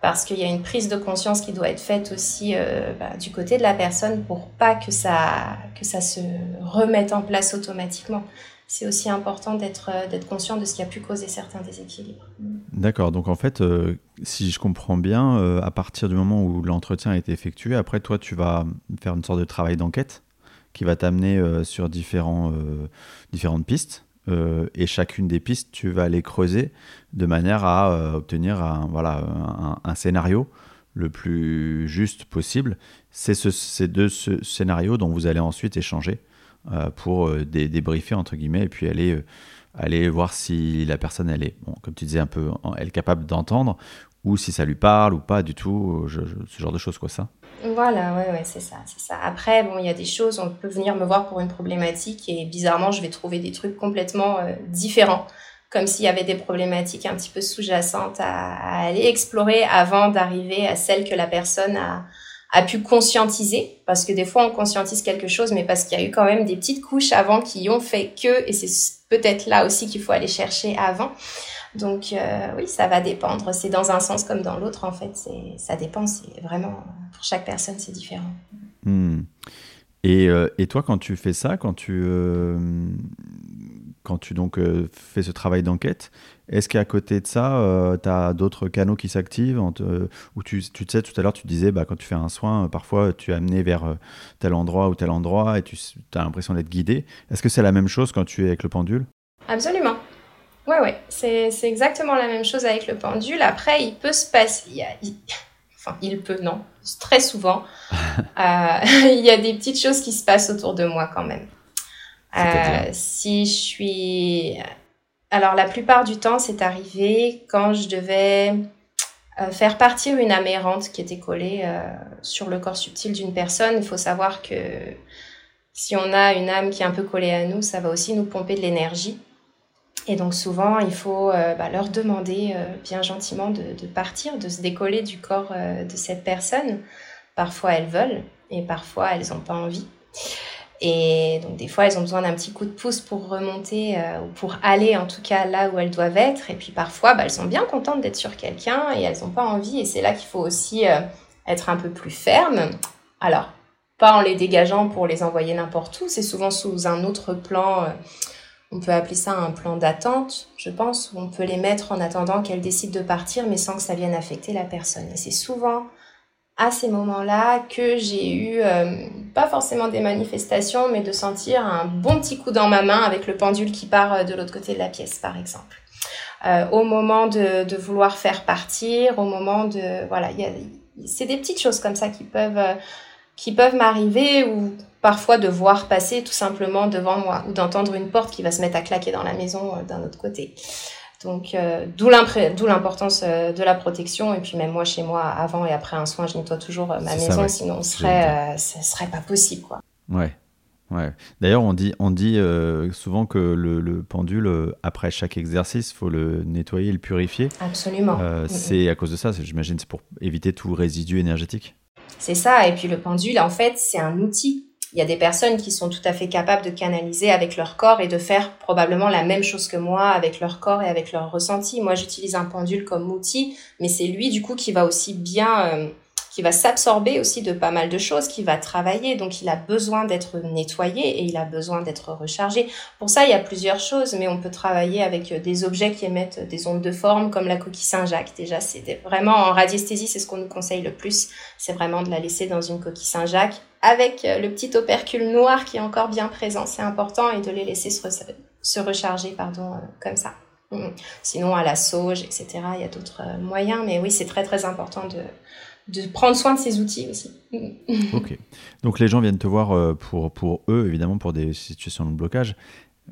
parce qu'il y a une prise de conscience qui doit être faite aussi euh, bah, du côté de la personne pour pas que ça que ça se remette en place automatiquement. C'est aussi important d'être euh, d'être conscient de ce qui a pu causer certains déséquilibres. D'accord. Donc en fait, euh, si je comprends bien, euh, à partir du moment où l'entretien a été effectué, après toi, tu vas faire une sorte de travail d'enquête qui va t'amener sur différentes pistes. et chacune des pistes, tu vas aller creuser de manière à obtenir un, scénario le plus juste possible. C'est ce, ces deux scénarios dont vous allez ensuite échanger pour débriefer, entre guillemets, et puis aller aller voir si la personne, elle est, bon, comme tu disais, un peu, elle est capable d'entendre, ou si ça lui parle ou pas du tout, ce genre de choses, quoi, ça Voilà, ouais, ouais, c'est ça, c'est ça. Après, bon, il y a des choses, on peut venir me voir pour une problématique, et bizarrement, je vais trouver des trucs complètement euh, différents, comme s'il y avait des problématiques un petit peu sous-jacentes à, aller explorer avant d'arriver à celle que la personne a, a pu conscientiser, parce que des fois on conscientise quelque chose, mais parce qu'il y a eu quand même des petites couches avant qui ont fait que, et c'est peut-être là aussi qu'il faut aller chercher avant. Donc euh, oui, ça va dépendre. C'est dans un sens comme dans l'autre, en fait. Ça dépend. C'est vraiment pour chaque personne, c'est différent. Hmm. Et, euh, et, toi, quand tu fais ça, quand tu, euh, quand tu donc fais ce travail d'enquête, est-ce qu'à côté de ça, euh, tu as d'autres canaux qui s'activent Ou tu, tu sais, tout à l'heure, tu disais, bah, quand tu fais un soin, parfois tu es amené vers euh, tel endroit ou tel endroit et tu as l'impression d'être guidé. Est-ce que c'est la même chose quand tu es avec le pendule? Absolument. Ouais, ouais, c'est exactement la même chose avec le pendule. Après, il peut se passer. Il, Enfin, il peut, non. Très souvent. Euh, il y a des petites choses qui se passent autour de moi quand même. Si je suis alors la plupart du temps, c'est arrivé quand je devais euh, faire partir une âme errante qui était collée euh, sur le corps subtil d'une personne. Il faut savoir que si on a une âme qui est un peu collée à nous, ça va aussi nous pomper de l'énergie. Et donc souvent, il faut bah, leur demander bien gentiment de, partir, de se décoller du corps de cette personne. Parfois, elles veulent et parfois, elles n'ont pas envie. Et donc des fois, elles ont besoin d'un petit coup de pouce pour remonter euh, ou pour aller en tout cas là où elles doivent être. Et puis parfois, bah, elles sont bien contentes d'être sur quelqu'un et elles n'ont pas envie. Et c'est là qu'il faut aussi euh, être un peu plus ferme. Alors, pas en les dégageant pour les envoyer n'importe où, c'est souvent sous un autre plan. Euh, on peut appeler ça un plan d'attente, je pense, où on peut les mettre en attendant qu'elles décident de partir, mais sans que ça vienne affecter la personne. C'est souvent à ces moments-là que j'ai eu, euh, pas forcément des manifestations, mais de sentir un bon petit coup dans ma main avec le pendule qui part euh, de l'autre côté de la pièce, par exemple. Euh, au moment de, vouloir faire partir, au moment de... Voilà, c'est des petites choses comme ça qui peuvent, qui peuvent m'arriver ou parfois de voir passer tout simplement devant moi ou d'entendre une porte qui va se mettre à claquer dans la maison d'un autre côté. Donc, euh, d'où l'importance euh, de la protection. Et puis, même moi, chez moi, avant et après un soin, je nettoie toujours euh, ma maison, sinon ce serait, ce serait pas possible. Quoi. Ouais. Ouais. D'ailleurs, on dit, on dit souvent que le, pendule, après chaque exercice, il faut le nettoyer et le purifier. Absolument. Mm, mm. c'est à cause de ça, j'imagine, c'est pour éviter tout résidu énergétique. C'est ça. Et puis, le pendule, en fait, c'est un outil il y a des personnes qui sont tout à fait capables de canaliser avec leur corps et de faire probablement la même chose que moi avec leur corps et avec leur ressenti. Moi, j'utilise un pendule comme outil, mais c'est lui du coup qui va aussi bien euh, qui va s'absorber aussi de pas mal de choses, qui va travailler. Donc, il a besoin d'être nettoyé et il a besoin d'être rechargé. Pour ça, il y a plusieurs choses, mais on peut travailler avec euh, des objets qui émettent des ondes de forme, comme la coquille Saint-Jacques. Déjà, c'est vraiment en radiesthésie, c'est ce qu'on nous conseille le plus. C'est vraiment de la laisser dans une coquille Saint-Jacques avec euh, le petit opercule noir qui est encore bien présent. C'est important et de les laisser se, recharger, pardon, euh, comme ça. Sinon, à la sauge, etc., il y a d'autres moyens. Mais oui, c'est très, très important de, prendre soin de ces outils aussi. ok. Donc les gens viennent te voir euh, pour, pour eux, évidemment, pour des situations de blocage,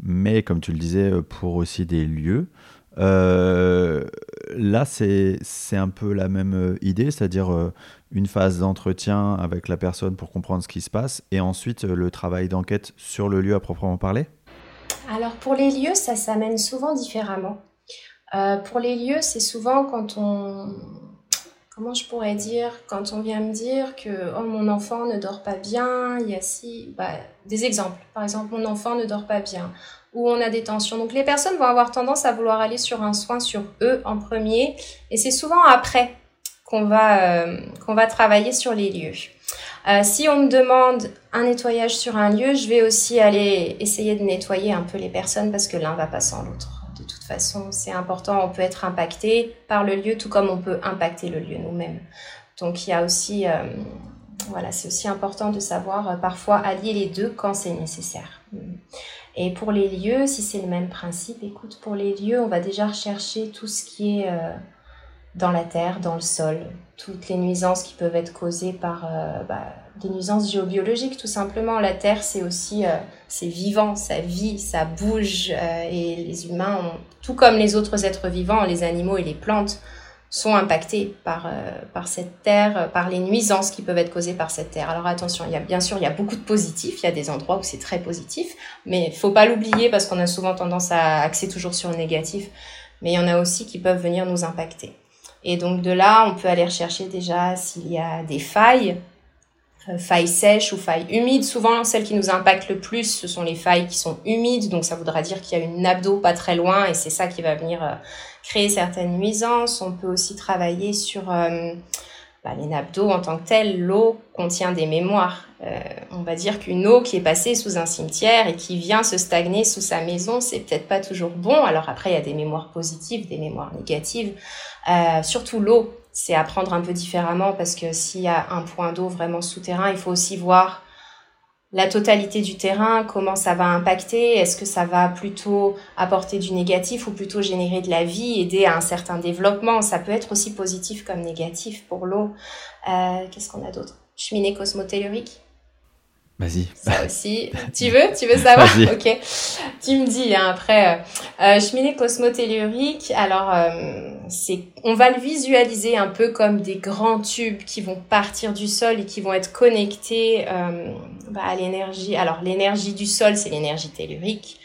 mais comme tu le disais, euh, pour aussi des lieux. Euh, là, c'est un peu la même idée, c'est-à-dire une phase d'entretien avec la personne pour comprendre ce qui se passe, et ensuite le travail d'enquête sur le lieu à proprement parler Alors pour les lieux, ça s'amène souvent différemment. pour les lieux, c'est souvent quand on, comment je pourrais dire, quand on vient me dire que oh, mon enfant ne dort pas bien, il y a si, bah, des exemples. Par exemple, mon enfant ne dort pas bien, ou on a des tensions. Donc les personnes vont avoir tendance à vouloir aller sur un soin sur eux en premier, et c'est souvent après qu'on va, euh, qu'on va travailler sur les lieux. Euh, si on me demande un nettoyage sur un lieu, je vais aussi aller essayer de nettoyer un peu les personnes parce que l'un va pas sans l'autre de toute façon, c'est important. On peut être impacté par le lieu, tout comme on peut impacter le lieu nous-mêmes. Donc il y a aussi, euh, voilà, c'est aussi important de savoir parfois allier les deux quand c'est nécessaire. Et pour les lieux, si c'est le même principe, écoute, pour les lieux, on va déjà rechercher tout ce qui est euh, dans la terre, dans le sol, toutes les nuisances qui peuvent être causées par bah, des nuisances géobiologiques tout simplement. La Terre, c'est aussi, euh, c'est vivant, ça vit, ça bouge, euh, et les humains, tout comme les autres êtres vivants, les animaux et les plantes, sont impactés par, euh, par cette Terre, par les nuisances qui peuvent être causées par cette Terre. Alors attention, il y a, bien sûr, il y a beaucoup de positifs, il y a des endroits où c'est très positif, mais faut pas l'oublier parce qu'on a souvent tendance à axer toujours sur le négatif, mais il y en a aussi qui peuvent venir nous impacter. Et donc de là, on peut aller rechercher déjà s'il y a des failles euh, failles sèches ou failles humides. Souvent, celles qui nous impactent le plus, ce sont les failles qui sont humides. Donc, ça voudra dire qu'il y a une nappe d'eau pas très loin et c'est ça qui va venir euh, créer certaines nuisances. On peut aussi travailler sur euh, bah, les nappes d'eau en tant que telles. L'eau contient des mémoires. on va dire qu'une eau qui est passée sous un cimetière et qui vient se stagner sous sa maison, c'est peut-être pas toujours bon. Alors après, il y a des mémoires positives, des mémoires négatives. surtout l'eau c'est apprendre un peu différemment parce que s'il y a un point d'eau vraiment souterrain, il faut aussi voir la totalité du terrain, comment ça va impacter, est-ce que ça va plutôt apporter du négatif ou plutôt générer de la vie, aider à un certain développement. Ça peut être aussi positif comme négatif pour l'eau. Euh, qu'est-ce qu'on a d'autre? Cheminée cosmotellurique? Vas-y. Ça aussi. tu veux Tu veux savoir Ok. Tu me dis hein, après. Euh, euh, cheminée cosmotellurique. Alors, euh, c'est, on va le visualiser un peu comme des grands tubes qui vont partir du sol et qui vont être connectés euh, bah, à l'énergie. Alors, l'énergie du sol, c'est l'énergie tellurique.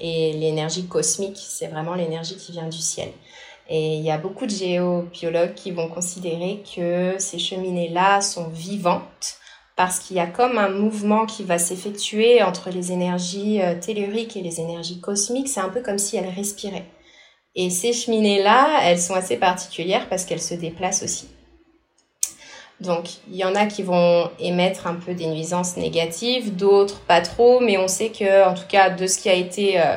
et l'énergie cosmique, c'est vraiment l'énergie qui vient du ciel. Et il y a beaucoup de géobiologues qui vont considérer que ces cheminées-là sont vivantes parce qu'il y a comme un mouvement qui va s'effectuer entre les énergies euh, telluriques et les énergies cosmiques. C'est un peu comme si elles respiraient. Et ces cheminées-là, elles sont assez particulières parce qu'elles se déplacent aussi. Donc, il y en a qui vont émettre un peu des nuisances négatives, d'autres pas trop, mais on sait que, en tout cas, de ce qui a été euh,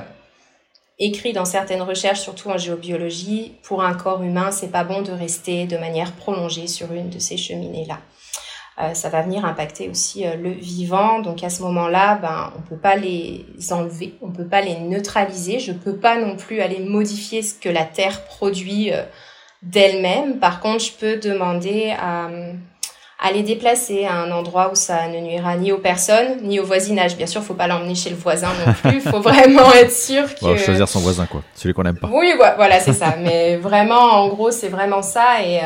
écrit dans certaines recherches, surtout en géobiologie, pour un corps humain, c'est pas bon de rester de manière prolongée sur une de ces cheminées-là. Euh, ça va venir impacter aussi euh, le vivant. Donc à ce moment-là, ben, on peut pas les enlever, on peut pas les neutraliser. Je peux pas non plus aller modifier ce que la Terre produit euh, d'elle-même. Par contre, je peux demander à, à, les déplacer à un endroit où ça ne nuira ni aux personnes, ni au voisinage. Bien sûr, faut pas l'emmener chez le voisin non plus. faut vraiment être sûr que... choisir son voisin, quoi. Celui qu'on n'aime pas. Oui, voilà, c'est ça. Mais vraiment, en gros, c'est vraiment ça. Et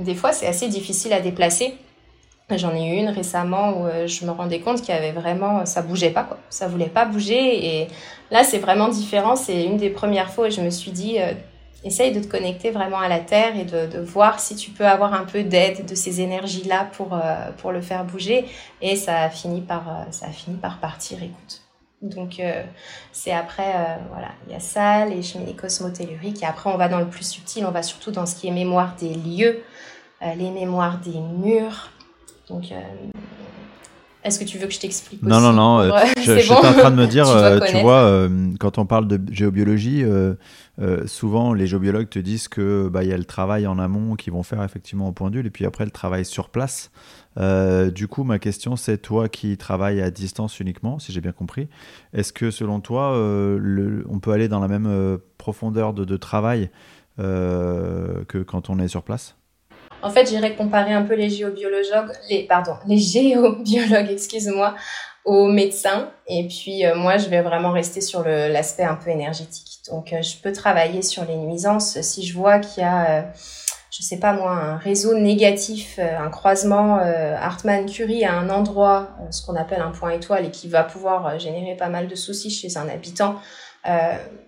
des fois, c'est assez difficile à déplacer. J'en ai eu une récemment où euh, je me rendais compte qu'il y avait vraiment, ça bougeait pas quoi, ça voulait pas bouger et là c'est vraiment différent. C'est une des premières fois où je me suis dit, euh, essaye de te connecter vraiment à la terre et de, voir si tu peux avoir un peu d'aide de ces énergies là pour euh, pour le faire bouger et ça a fini par ça a fini par partir. Écoute. Donc c'est après voilà il y a ça les cheminées cosmotelluriques et après on va dans le plus subtil, on va surtout dans ce qui est mémoire des lieux, les mémoires des murs donc, euh, est-ce que tu veux que je t'explique Non, non, non. Euh, je, suis en train de me dire, tu, euh, vois, quand on parle de géobiologie, souvent les géobiologues te disent que bah, y a le travail en amont qu'ils vont faire effectivement au pendule, et puis après le travail sur place. du coup, ma question, c'est toi qui travailles à distance uniquement, si j'ai bien compris. Est-ce que selon toi, on peut aller dans la même profondeur de, de travail que quand on est sur place? En fait, j'irais comparer un peu les géobiologues, les, pardon, les géobiologues, excuse-moi, aux médecins. Et puis, euh, moi, je vais vraiment rester sur l'aspect un peu énergétique. Donc, euh, je peux travailler sur les nuisances si je vois qu'il y a, euh, je sais pas moi, un réseau négatif, un croisement Hartmann-Curie à un endroit, ce qu'on appelle un point étoile, et qui va pouvoir générer pas mal de soucis chez un habitant.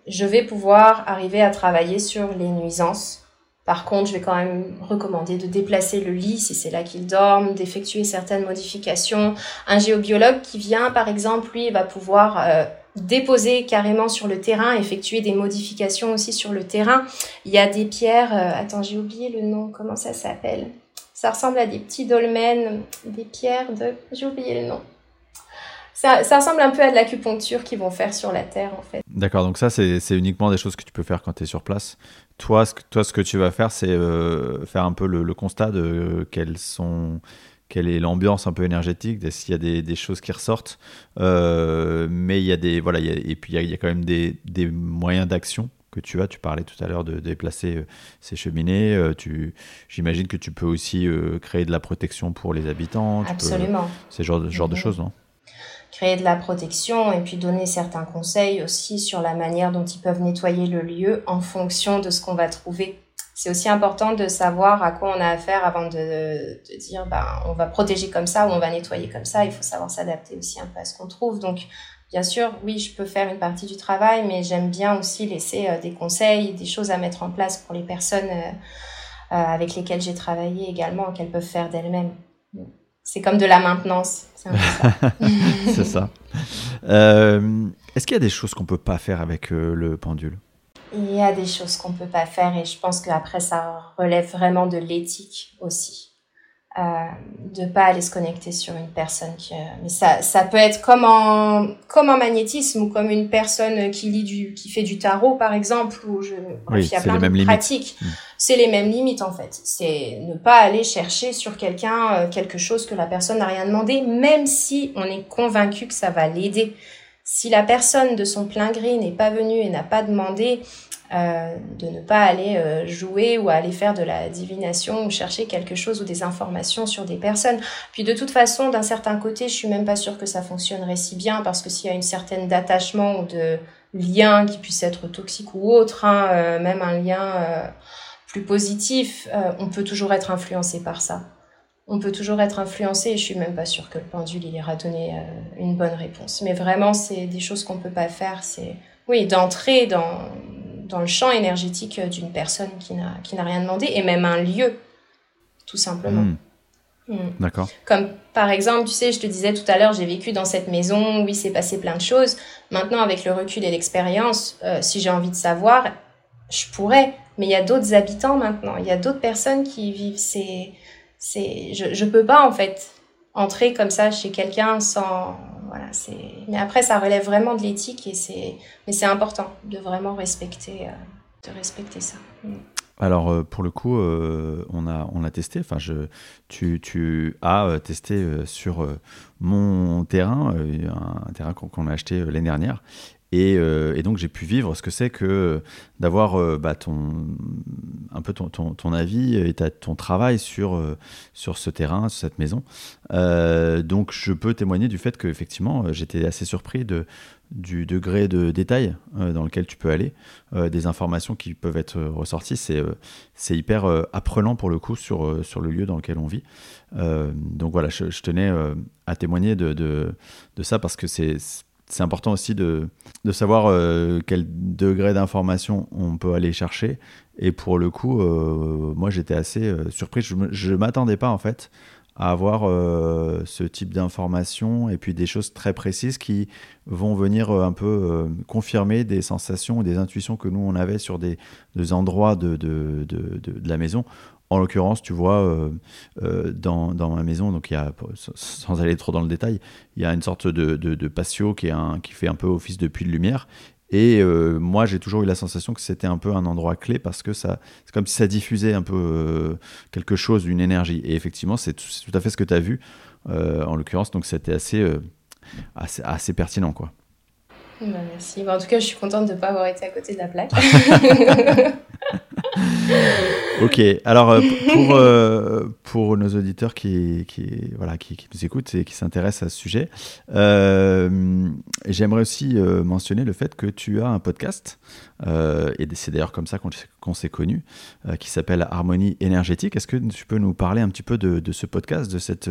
je vais pouvoir arriver à travailler sur les nuisances par contre, je vais quand même recommander de déplacer le lit si c'est là qu'il dorme, d'effectuer certaines modifications. Un géobiologue qui vient, par exemple, lui, va pouvoir euh, déposer carrément sur le terrain, effectuer des modifications aussi sur le terrain. Il y a des pierres, euh, attends, j'ai oublié le nom, comment ça s'appelle? Ça ressemble à des petits dolmens, des pierres de... J'ai oublié le nom. Ça, ça, ressemble un peu à de l'acupuncture qu'ils vont faire sur la Terre, en fait. D'accord, donc ça, c'est uniquement des choses que tu peux faire quand tu es sur place. Toi, ce que, toi, ce que tu vas faire, c'est euh, faire un peu le, constat de quelles sont, quelle est l'ambiance un peu énergétique, s'il y a des, des, choses qui ressortent. Euh, mais il y a des. Voilà, et puis il y, a, quand même des, des moyens d'action que tu as. Tu parlais tout à l'heure de, déplacer euh, ces cheminées. tu, J'imagine que tu peux aussi créer de la protection pour les habitants. Absolument. C'est genre, genre de mhm. choses, non? Créer de la protection et puis donner certains conseils aussi sur la manière dont ils peuvent nettoyer le lieu en fonction de ce qu'on va trouver. C'est aussi important de savoir à quoi on a affaire avant de, de dire ben, on va protéger comme ça ou on va nettoyer comme ça. Il faut savoir s'adapter aussi un peu à ce qu'on trouve. Donc, bien sûr, oui, je peux faire une partie du travail, mais j'aime bien aussi laisser euh, des conseils, des choses à mettre en place pour les personnes euh, euh, avec lesquelles j'ai travaillé également, qu'elles peuvent faire d'elles-mêmes. C'est comme de la maintenance. C'est ça. Euh, est-ce qu'il y a des choses qu'on peut pas faire avec euh, le pendule? Il y a des choses qu'on peut pas faire et je pense qu'après ça relève vraiment de l'éthique aussi. Euh, de pas aller se connecter sur une personne qui mais ça ça peut être comme en comme en magnétisme ou comme une personne qui lit du qui fait du tarot par exemple ou je il y a plein de pratiques. Mm. c'est les mêmes limites en fait. C'est ne pas aller chercher sur quelqu'un euh, quelque chose que la personne n'a rien demandé même si on est convaincu que ça va l'aider si la personne de son plein gré n'est pas venue et n'a pas demandé euh, de ne pas aller euh, jouer ou aller faire de la divination ou chercher quelque chose ou des informations sur des personnes. Puis de toute façon, d'un certain côté, je suis même pas sûre que ça fonctionnerait si bien parce que s'il y a une certaine d'attachement ou de lien qui puisse être toxique ou autre, hein, euh, même un lien plus positif, on peut toujours être influencé par ça. On peut toujours être influencé et je suis même pas sûre que le pendule il ira donner euh, une bonne réponse. Mais vraiment, c'est des choses qu'on peut pas faire. C'est oui, d'entrer dans, dans le champ énergétique d'une personne qui n'a qui n'a rien demandé et même un lieu, tout simplement. Hmm. Hmm. D'accord. Comme par exemple, tu sais, je te disais tout à l'heure, j'ai vécu dans cette maison, oui, c'est passé plein de choses. Maintenant, avec le recul et l'expérience, euh, si j'ai envie de savoir, je pourrais. Mais il y a d'autres habitants maintenant, il y a d'autres personnes qui vivent ces c'est je je peux pas en fait entrer comme ça chez quelqu'un sans voilà c'est mais après ça relève vraiment de l'éthique et c'est mais c'est important de vraiment respecter euh, de respecter ça mm. alors euh, pour le coup euh, on a on a testé enfin je tu, tu as testé sur mon terrain un terrain qu'on a acheté l'année dernière euh, et, donc j'ai pu vivre ce que c'est que d'avoir euh, bah, ton, un peu ton, avis et ton travail sur, euh, sur ce terrain, sur cette maison. donc je peux témoigner du fait qu'effectivement j'étais assez surpris du degré de détail dans lequel tu peux aller, des informations qui peuvent être ressorties. C'est c'est hyper apprenant pour le coup sur, sur le lieu dans lequel on vit. donc voilà, je, tenais à témoigner de, de ça parce que c'est c'est important aussi de, de savoir euh, quel degré d'information on peut aller chercher. Et pour le coup, euh, moi j'étais assez euh, surpris. Je ne m'attendais pas en fait à avoir ce type d'informations et puis des choses très précises qui vont venir un peu confirmer des sensations ou des intuitions que nous on avait sur des, des endroits de, de, de, de, la maison. En l'occurrence, tu vois, euh, euh, dans, dans, ma maison, donc sans aller trop dans le détail, il y a une sorte de, de, patio qui, est un, qui fait un peu office de puits de lumière. Et euh, moi, j'ai toujours eu la sensation que c'était un peu un endroit clé parce que ça, c'est comme si ça diffusait un peu quelque chose, une énergie. Et effectivement, c'est tout, tout, à fait ce que tu as vu, en l'occurrence. Donc, c'était assez, assez, assez, pertinent, quoi. Bah, merci. Bah, en tout cas, je suis contente de ne pas avoir été à côté de la plaque. ok, alors euh, pour, euh, pour nos auditeurs qui, qui, voilà, qui, nous écoutent et qui s'intéressent à ce sujet, euh, j'aimerais aussi mentionner le fait que tu as un podcast, et c'est d'ailleurs comme ça qu'on s'est connus, qui s'appelle Harmonie énergétique. Est-ce que tu peux nous parler un petit peu de, ce podcast, de cette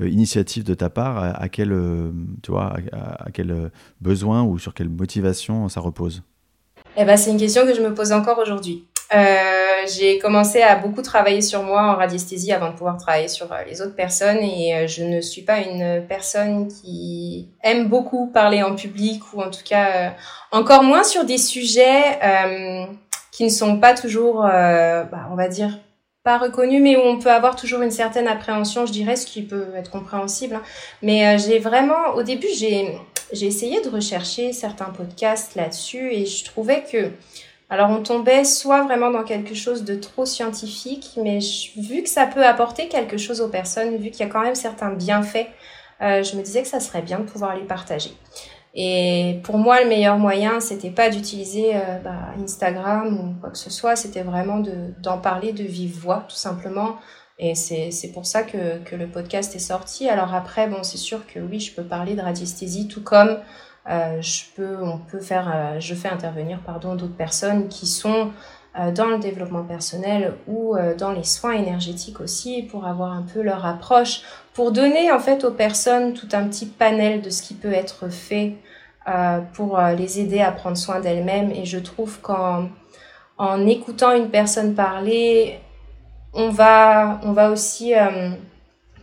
initiative de ta part, à, quel, tu vois, à, quel besoin ou sur quelle motivation ça repose? Eh ben, c'est une question que je me pose encore aujourd'hui. Euh, j'ai commencé à beaucoup travailler sur moi en radiesthésie avant de pouvoir travailler sur euh, les autres personnes et euh, je ne suis pas une personne qui aime beaucoup parler en public ou en tout cas encore moins sur des sujets qui ne sont pas toujours, bah, on va dire, pas reconnus mais où on peut avoir toujours une certaine appréhension, je dirais, ce qui peut être compréhensible. Hein. Mais j'ai vraiment, au début, j'ai j'ai essayé de rechercher certains podcasts là-dessus et je trouvais que alors on tombait soit vraiment dans quelque chose de trop scientifique, mais vu que ça peut apporter quelque chose aux personnes, vu qu'il y a quand même certains bienfaits, euh, je me disais que ça serait bien de pouvoir les partager. Et pour moi, le meilleur moyen, c'était pas d'utiliser euh, bah, Instagram ou quoi que ce soit, c'était vraiment d'en parler de vive voix, tout simplement. Et c'est pour ça que, que le podcast est sorti. Alors après, bon, c'est sûr que oui, je peux parler de radiesthésie, tout comme euh, je peux, on peut faire, euh, je fais intervenir pardon d'autres personnes qui sont dans le développement personnel ou dans les soins énergétiques aussi pour avoir un peu leur approche, pour donner en fait aux personnes tout un petit panel de ce qui peut être fait pour les aider à prendre soin d'elles-mêmes. Et je trouve qu'en en écoutant une personne parler, on va, on va aussi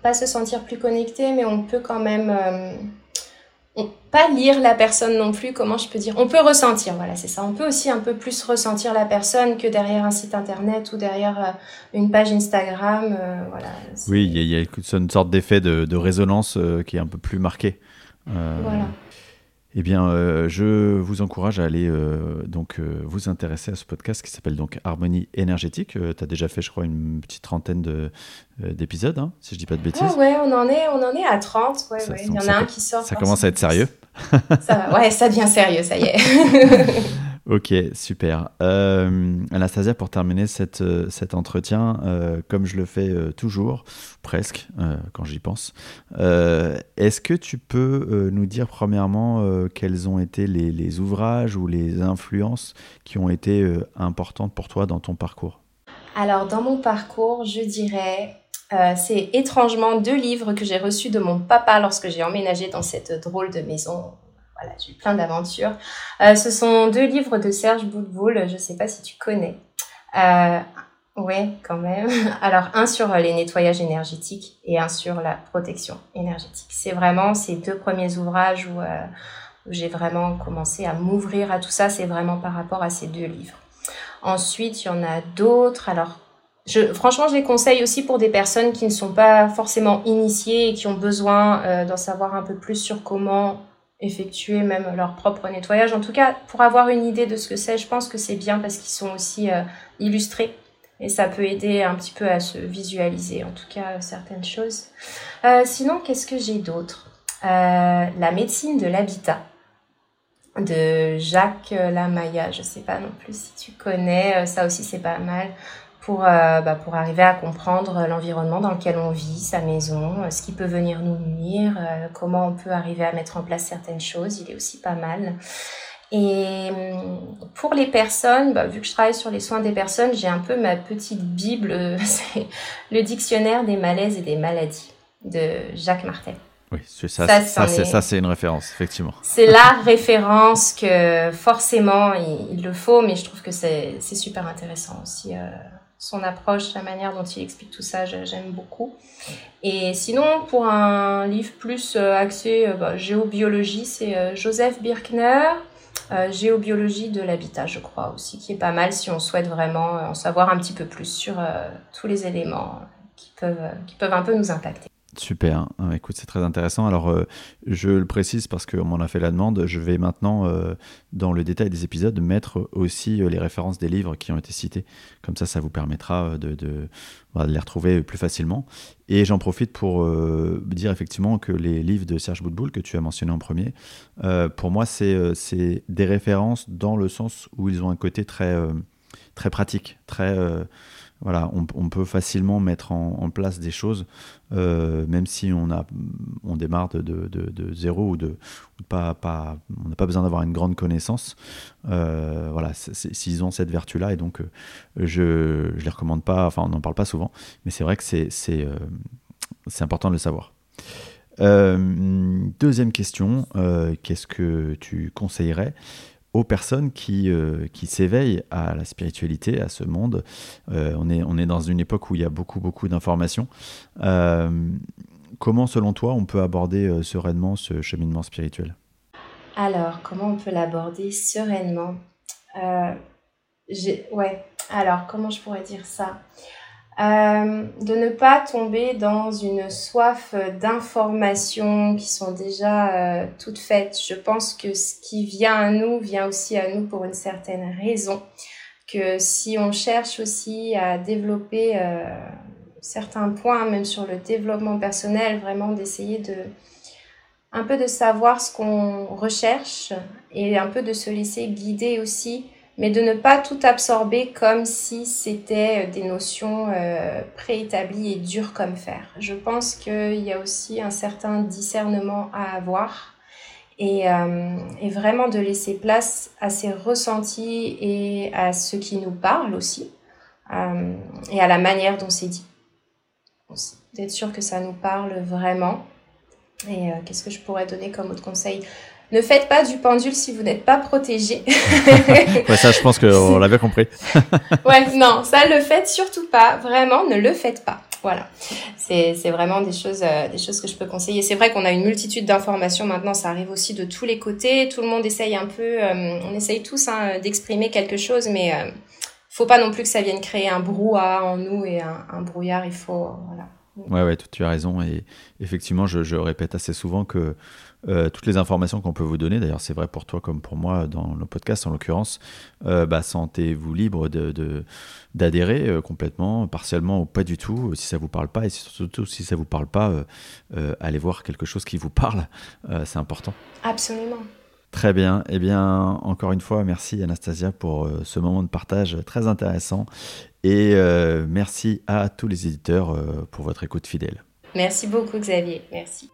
pas se sentir plus connecté, mais on peut quand même pas lire la personne non plus, comment je peux dire On peut ressentir, voilà, c'est ça. On peut aussi un peu plus ressentir la personne que derrière un site internet ou derrière euh, une page Instagram, euh, voilà. Oui, il y, a une sorte d'effet de, résonance euh, qui est un peu plus marqué. voilà. Eh bien, euh, je vous encourage à aller euh, donc euh, vous intéresser à ce podcast qui s'appelle donc Harmonie énergétique. tu as déjà fait, je crois, une petite trentaine d'épisodes, hein, si je dis pas de bêtises. Ah ouais, on en est, on en est à 30. Ouais, ouais. Il y en a un qui sort. Ça commence à être sérieux. ça, ouais, ça devient sérieux, ça y est. Ok, super. Euh, Anastasia, pour terminer cette, euh, cet entretien, euh, comme je le fais toujours, presque, quand j'y pense, est-ce que tu peux nous dire premièrement quels ont été les, les, ouvrages ou les influences qui ont été importantes pour toi dans ton parcours? Alors, dans mon parcours, je dirais c'est étrangement deux livres que j'ai reçus de mon papa lorsque j'ai emménagé dans cette drôle de maison. Voilà, j'ai eu plein d'aventures. ce sont deux livres de Serge Boudboul, je ne sais pas si tu connais. Oui, quand même. Alors, un sur les nettoyages énergétiques et un sur la protection énergétique. C'est vraiment ces deux premiers ouvrages où, euh, j'ai vraiment commencé à m'ouvrir à tout ça. C'est vraiment par rapport à ces deux livres. Ensuite, il y en a d'autres. Alors, franchement, je les conseille aussi pour des personnes qui ne sont pas forcément initiées et qui ont besoin euh, d'en savoir un peu plus sur comment effectuer même leur propre nettoyage. En tout cas, pour avoir une idée de ce que c'est, je pense que c'est bien parce qu'ils sont aussi euh, illustrés et ça peut aider un petit peu à se visualiser, en tout cas, certaines choses. Euh, sinon, qu'est-ce que j'ai d'autre? Euh, La médecine de l'habitat de Jacques Lamaya. Je ne sais pas non plus si tu connais. Ça aussi, c'est pas mal pour, bah, pour arriver à comprendre l'environnement dans lequel on vit, sa maison, ce qui peut venir nous nuire, comment on peut arriver à mettre en place certaines choses. Il est aussi pas mal. Et hum, pour les personnes, bah, vu que je travaille sur les soins des personnes, j'ai un peu ma petite bible, c'est le dictionnaire des malaises et des maladies de Jacques Martel. Oui, ça, ça, ça c'est une référence, effectivement. C'est la référence que forcément il, le faut, mais je trouve que c'est super intéressant aussi. Euh, son approche, la manière dont il explique tout ça, j'aime beaucoup. Et sinon, pour un livre plus euh, axé euh, bah, géobiologie, c'est Joseph Birkner, euh, géobiologie de l'habitat, je crois aussi, qui est pas mal si on souhaite vraiment euh, en savoir un petit peu plus sur euh, tous les éléments qui peuvent un peu nous impacter. Super, ah, écoute, c'est très intéressant. Alors, euh, je le précise parce qu'on m'en a fait la demande. Je vais maintenant, euh, dans le détail des épisodes, mettre aussi euh, les références des livres qui ont été cités. Comme ça, ça vous permettra de, bah, de, les retrouver plus facilement. Et j'en profite pour dire effectivement que les livres de Serge Boudboul, que tu as mentionné en premier, pour moi, c'est des références dans le sens où ils ont un côté très, très pratique, très voilà, on, peut facilement mettre en, place des choses, euh, même si on, a, on démarre de, zéro ou de, pas, pas, on n'a pas besoin d'avoir une grande connaissance. Euh, voilà, s'ils ont cette vertu-là, et donc euh, je ne les recommande pas, enfin on n'en parle pas souvent, mais c'est vrai que c'est, c'est, c'est important de le savoir. deuxième question, qu'est-ce que tu conseillerais aux personnes qui, euh, qui s'éveillent à la spiritualité, à ce monde. Euh, on, est, on est dans une époque où il y a beaucoup, beaucoup d'informations. Euh, comment, selon toi, on peut aborder sereinement ce cheminement spirituel? Alors, comment on peut l'aborder sereinement? Ouais, alors, comment je pourrais dire ça? Euh, de ne pas tomber dans une soif d'informations qui sont déjà euh, toutes faites. Je pense que ce qui vient à nous vient aussi à nous pour une certaine raison. Que si on cherche aussi à développer euh, certains points, même sur le développement personnel, vraiment d'essayer de un peu de savoir ce qu'on recherche et un peu de se laisser guider aussi mais de ne pas tout absorber comme si c'était euh, des notions euh, préétablies et dures comme fer. Je pense qu'il y a aussi un certain discernement à avoir et, euh, et, vraiment de laisser place à ses ressentis et à ce qui nous parle aussi et à la manière dont c'est dit. D'être sûr que ça nous parle vraiment. Et qu'est-ce que je pourrais donner comme autre conseil? Ne faites pas du pendule si vous n'êtes pas protégé. ouais, ça, je pense qu'on l'a bien compris. ouais, non, ça, le faites surtout pas. Vraiment, ne le faites pas. Voilà. C'est, vraiment des choses, euh, des choses que je peux conseiller. C'est vrai qu'on a une multitude d'informations maintenant. Ça arrive aussi de tous les côtés. Tout le monde essaye un peu, euh, on essaye tous hein, d'exprimer quelque chose, mais euh, faut pas non plus que ça vienne créer un brouhaha en nous et un, un brouillard. Il faut, voilà. Ouais, ouais, tu as raison. Et effectivement, je, je répète assez souvent que euh, toutes les informations qu'on peut vous donner, d'ailleurs c'est vrai pour toi comme pour moi dans le podcast en l'occurrence, euh, bah, sentez-vous libre d'adhérer de, euh, complètement, partiellement ou pas du tout, si ça vous parle pas, et surtout si ça vous parle pas, allez voir quelque chose qui vous parle, c'est important. Absolument. Très bien, eh bien encore une fois merci Anastasia pour ce moment de partage très intéressant et merci à tous les éditeurs pour votre écoute fidèle. Merci beaucoup Xavier, merci.